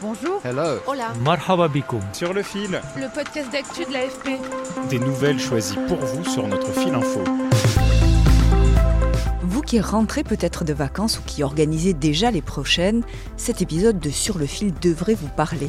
Bonjour. Hello. Hola. Marhaba bikoum. Sur le fil, Le podcast d'actu de l'AFP. des nouvelles choisies pour vous sur notre fil info. Vous qui rentrez peut-être de vacances ou qui organisez déjà les prochaines, cet épisode de Sur le fil devrait vous parler.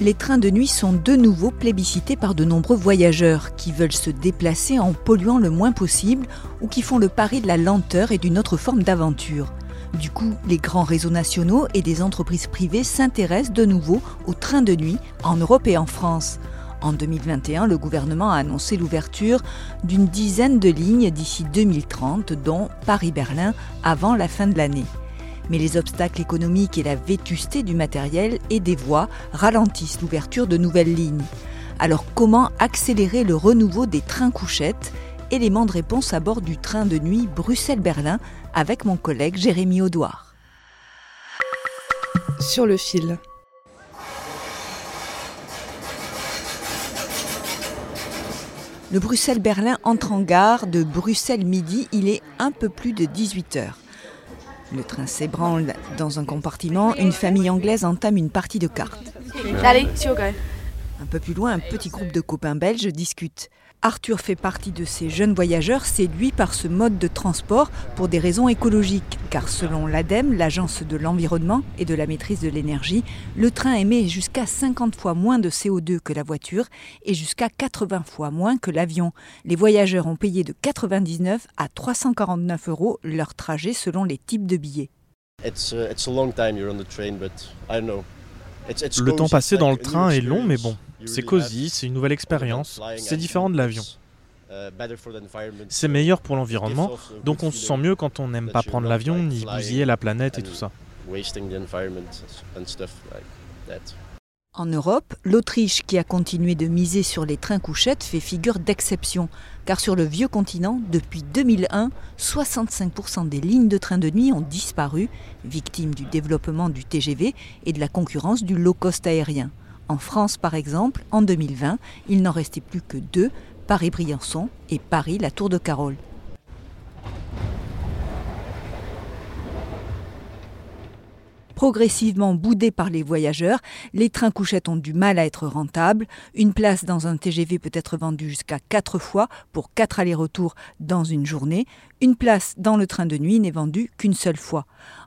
Les trains de nuit sont de nouveau plébiscités par de nombreux voyageurs qui veulent se déplacer en polluant le moins possible ou qui font le pari de la lenteur et d'une autre forme d'aventure. Du coup, les grands réseaux nationaux et des entreprises privées s'intéressent de nouveau aux trains de nuit en Europe et en France. En 2021, le gouvernement a annoncé l'ouverture d'une dizaine de lignes d'ici 2030, dont Paris-Berlin avant la fin de l'année. Mais les obstacles économiques et la vétusté du matériel et des voies ralentissent l'ouverture de nouvelles lignes. Alors comment accélérer le renouveau des trains couchettes Élément de réponse à bord du train de nuit Bruxelles-Berlin avec mon collègue Jérémy Audouard. Sur le fil. Le Bruxelles-Berlin entre en gare de Bruxelles midi, il est un peu plus de 18 heures. Le train s'ébranle dans un compartiment, une famille anglaise entame une partie de cartes. Allez, si au gars. Un peu plus loin, un petit groupe de copains belges discute. Arthur fait partie de ces jeunes voyageurs séduits par ce mode de transport pour des raisons écologiques, car selon l'ADEME, l'Agence de l'environnement et de la maîtrise de l'énergie, le train émet jusqu'à 50 fois moins de CO2 que la voiture et jusqu'à 80 fois moins que l'avion. Les voyageurs ont payé de 99 à 349 euros leur trajet selon les types de billets. Le temps passé dans le train est long, mais bon, c'est cosy, c'est une nouvelle expérience, c'est différent de l'avion. C'est meilleur pour l'environnement, donc on se sent mieux quand on n'aime pas prendre l'avion ni bousiller la planète et tout ça. En Europe, l'Autriche, qui a continué de miser sur les trains couchettes, fait figure d'exception, car sur le vieux continent, depuis 2001, 65% des lignes de trains de nuit ont disparu, victimes du développement du TGV et de la concurrence du low-cost aérien. En France, par exemple, en 2020, il n'en restait plus que deux, Paris-Briançon et Paris-La Tour de Carole. Progressivement boudés par les voyageurs, les trains couchettes ont du mal à être rentables. Une place dans un TGV peut être vendue jusqu'à 4 fois pour 4 allers-retours dans une journée. Une place dans le train de nuit n'est vendue qu'une seule fois.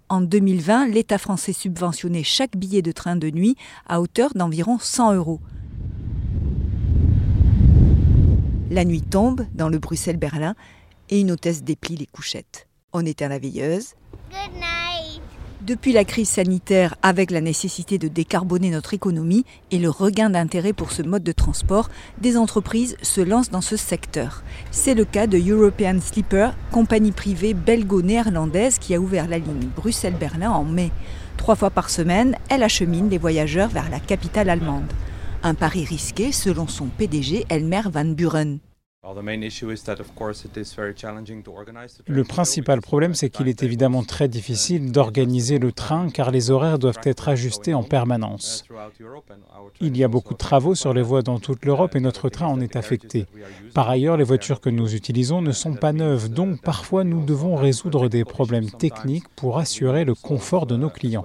En 2020, l'État français subventionnait chaque billet de train de nuit à hauteur d'environ 100 euros. La nuit tombe dans le Bruxelles-Berlin et une hôtesse déplie les couchettes. On éteint la veilleuse. Depuis la crise sanitaire, avec la nécessité de décarboner notre économie et le regain d'intérêt pour ce mode de transport, des entreprises se lancent dans ce secteur. C'est le cas de European Sleeper, compagnie privée belgo-néerlandaise qui a ouvert la ligne Bruxelles-Berlin en mai. Trois fois par semaine, elle achemine les voyageurs vers la capitale allemande. Un pari risqué, selon son PDG Elmer Van Buren. Le principal problème, c'est qu'il est évidemment très difficile d'organiser le train car les horaires doivent être ajustés en permanence. Il y a beaucoup de travaux sur les voies dans toute l'Europe et notre train en est affecté. Par ailleurs, les voitures que nous utilisons ne sont pas neuves, donc parfois nous devons résoudre des problèmes techniques pour assurer le confort de nos clients.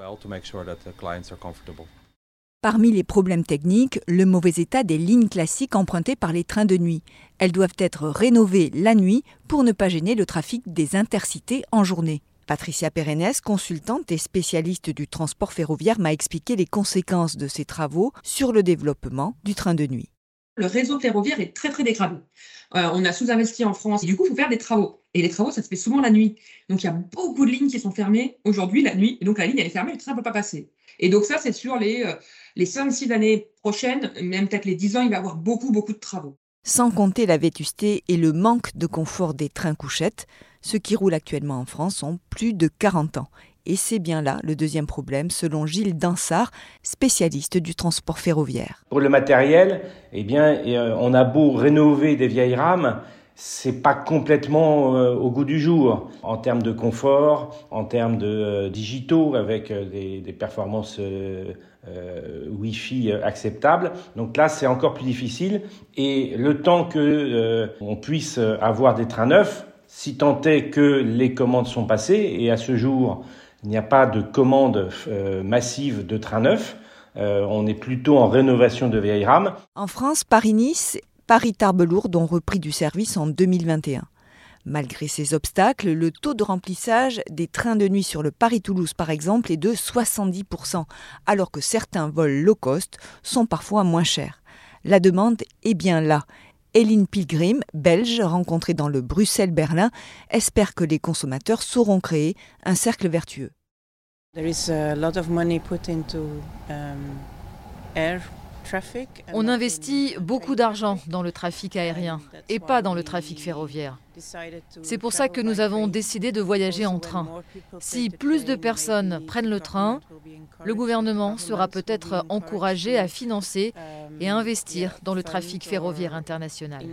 Parmi les problèmes techniques, le mauvais état des lignes classiques empruntées par les trains de nuit. Elles doivent être rénovées la nuit pour ne pas gêner le trafic des intercités en journée. Patricia Perennes, consultante et spécialiste du transport ferroviaire, m'a expliqué les conséquences de ces travaux sur le développement du train de nuit. Le réseau ferroviaire est très très dégradé. Euh, on a sous-investi en France. Et du coup, il faut faire des travaux. Et les travaux, ça se fait souvent la nuit. Donc, il y a beaucoup de lignes qui sont fermées aujourd'hui la nuit. Et donc, la ligne, elle est fermée, le train ne peut pas passer. Et donc, ça, c'est sur les, euh, les 5-6 années prochaines, même peut-être les 10 ans, il va y avoir beaucoup, beaucoup de travaux. Sans compter la vétusté et le manque de confort des trains couchettes, ceux qui roulent actuellement en France ont plus de 40 ans. Et c'est bien là le deuxième problème, selon Gilles Dansard, spécialiste du transport ferroviaire. Pour le matériel, eh bien, euh, on a beau rénover des vieilles rames, c'est pas complètement euh, au goût du jour en termes de confort, en termes de euh, digitaux avec des, des, performances Wi-Fi acceptables. Donc là, c'est encore plus difficile. Et le temps que on puisse avoir des trains neufs, si tant est que les commandes sont passées, et à ce jour, il n'y a pas de commande euh, massive de trains neufs. Euh, on est plutôt en rénovation de vieilles rames. En France, Paris-Nice, Paris-Tarbes-Lourdes ont repris du service en 2021. Malgré ces obstacles, le taux de remplissage des trains de nuit sur le Paris-Toulouse, par exemple, est de 70%, alors que certains vols low cost sont parfois moins chers. La demande est bien là Eline Pilgrim, belge, rencontrée dans le Bruxelles-Berlin, espère que les consommateurs sauront créer un cercle vertueux. On investit beaucoup d'argent dans le trafic aérien et pas dans le trafic ferroviaire. C'est pour ça que nous avons décidé de voyager en train. Si plus de personnes prennent le train, le gouvernement sera peut-être encouragé à financer et à investir dans le trafic ferroviaire international.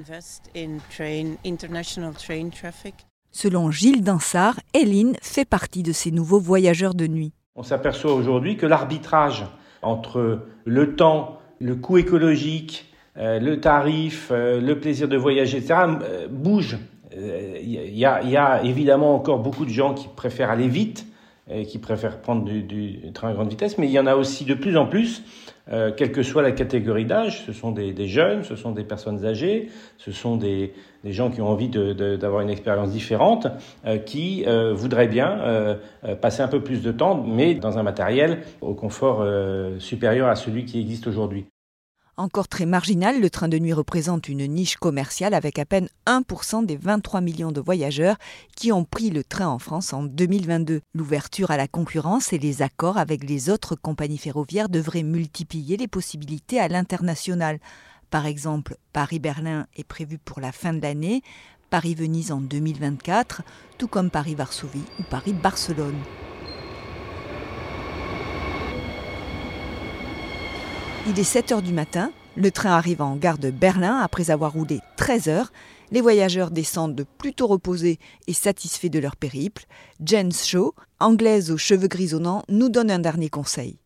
Selon Gilles Dansard, Hélène fait partie de ces nouveaux voyageurs de nuit. On s'aperçoit aujourd'hui que l'arbitrage entre le temps le coût écologique, euh, le tarif, euh, le plaisir de voyager, etc., euh, bouge. Il y, a, évidemment encore beaucoup de gens qui préfèrent aller vite, qui préfèrent prendre du, train à grande vitesse, mais il y en a aussi de plus en plus, quelle que soit la catégorie d'âge, ce sont des, jeunes, ce sont des personnes âgées, ce sont des, gens qui ont envie d'avoir une expérience différente, qui voudraient bien passer un peu plus de temps, mais dans un matériel au confort supérieur à celui qui existe aujourd'hui. Encore très marginal, le train de nuit représente une niche commerciale avec à peine 1% des 23 millions de voyageurs qui ont pris le train en France en 2022. L'ouverture à la concurrence et les accords avec les autres compagnies ferroviaires devraient multiplier les possibilités à l'international. Par exemple, Paris-Berlin est prévu pour la fin de l'année, Paris-Venise en 2024, tout comme Paris-Varsovie ou Paris-Barcelone. Il est 7 heures du matin, le train arrive en gare de Berlin après avoir roulé 13 heures. Les voyageurs descendent plutôt reposés et satisfaits de leur périple. Jen Shaw, anglaise aux cheveux grisonnants, nous donne un dernier conseil.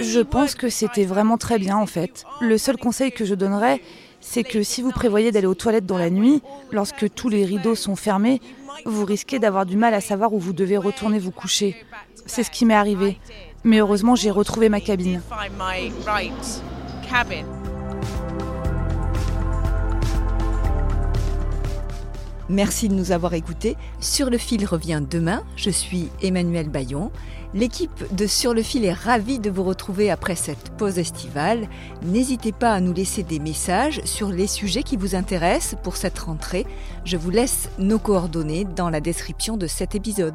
Je pense que c'était vraiment très bien en fait. Le seul conseil que je donnerais, c'est que si vous prévoyez d'aller aux toilettes dans la nuit, lorsque tous les rideaux sont fermés, vous risquez d'avoir du mal à savoir où vous devez retourner vous coucher. C'est ce qui m'est arrivé. Mais heureusement, j'ai retrouvé ma cabine. Merci de nous avoir écoutés. Sur le fil revient demain. Je suis Emmanuel Bayon. L'équipe de Sur le fil est ravie de vous retrouver après cette pause estivale. N'hésitez pas à nous laisser des messages sur les sujets qui vous intéressent pour cette rentrée. Je vous laisse nos coordonnées dans la description de cet épisode.